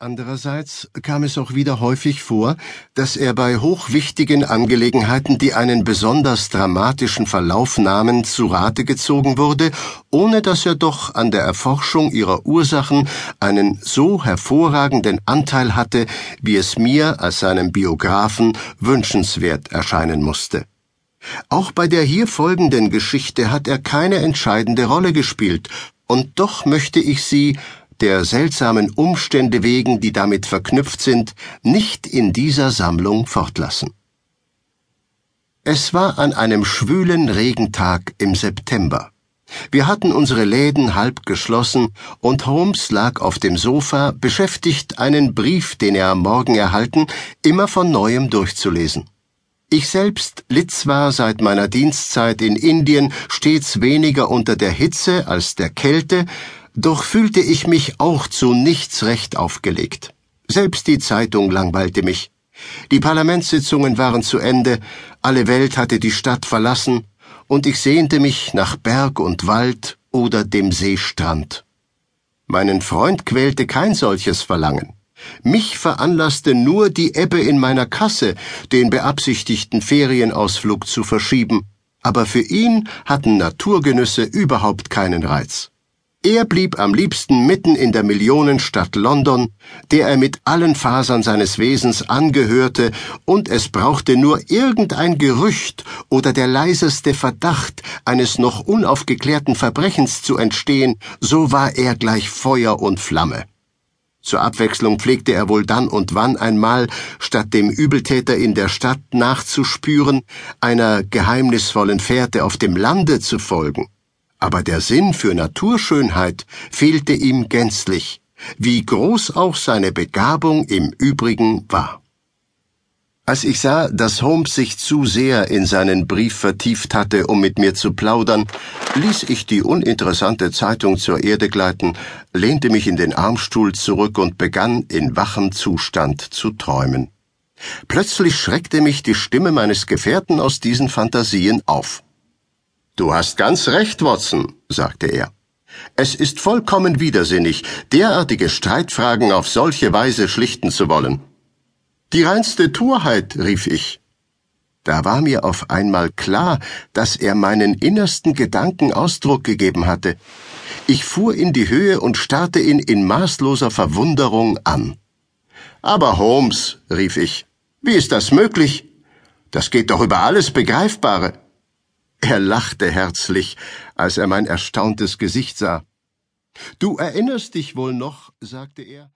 Andererseits kam es auch wieder häufig vor, dass er bei hochwichtigen Angelegenheiten, die einen besonders dramatischen Verlauf nahmen, zu Rate gezogen wurde, ohne dass er doch an der Erforschung ihrer Ursachen einen so hervorragenden Anteil hatte, wie es mir als seinem Biografen wünschenswert erscheinen musste. Auch bei der hier folgenden Geschichte hat er keine entscheidende Rolle gespielt, und doch möchte ich sie, der seltsamen Umstände wegen, die damit verknüpft sind, nicht in dieser Sammlung fortlassen. Es war an einem schwülen Regentag im September. Wir hatten unsere Läden halb geschlossen und Holmes lag auf dem Sofa, beschäftigt, einen Brief, den er am Morgen erhalten, immer von neuem durchzulesen. Ich selbst litt zwar seit meiner Dienstzeit in Indien stets weniger unter der Hitze als der Kälte, doch fühlte ich mich auch zu nichts recht aufgelegt. Selbst die Zeitung langweilte mich. Die Parlamentssitzungen waren zu Ende, alle Welt hatte die Stadt verlassen, und ich sehnte mich nach Berg und Wald oder dem Seestrand. Meinen Freund quälte kein solches Verlangen. Mich veranlasste nur die Ebbe in meiner Kasse, den beabsichtigten Ferienausflug zu verschieben, aber für ihn hatten Naturgenüsse überhaupt keinen Reiz. Er blieb am liebsten mitten in der Millionenstadt London, der er mit allen Fasern seines Wesens angehörte, und es brauchte nur irgendein Gerücht oder der leiseste Verdacht eines noch unaufgeklärten Verbrechens zu entstehen, so war er gleich Feuer und Flamme. Zur Abwechslung pflegte er wohl dann und wann einmal, statt dem Übeltäter in der Stadt nachzuspüren, einer geheimnisvollen Fährte auf dem Lande zu folgen aber der Sinn für Naturschönheit fehlte ihm gänzlich, wie groß auch seine Begabung im Übrigen war. Als ich sah, dass Holmes sich zu sehr in seinen Brief vertieft hatte, um mit mir zu plaudern, ließ ich die uninteressante Zeitung zur Erde gleiten, lehnte mich in den Armstuhl zurück und begann in wachem Zustand zu träumen. Plötzlich schreckte mich die Stimme meines Gefährten aus diesen Fantasien auf. Du hast ganz recht, Watson, sagte er. Es ist vollkommen widersinnig, derartige Streitfragen auf solche Weise schlichten zu wollen. Die reinste Torheit, rief ich. Da war mir auf einmal klar, dass er meinen innersten Gedanken Ausdruck gegeben hatte. Ich fuhr in die Höhe und starrte ihn in maßloser Verwunderung an. Aber Holmes, rief ich, wie ist das möglich? Das geht doch über alles Begreifbare. Er lachte herzlich, als er mein erstauntes Gesicht sah. Du erinnerst dich wohl noch, sagte er,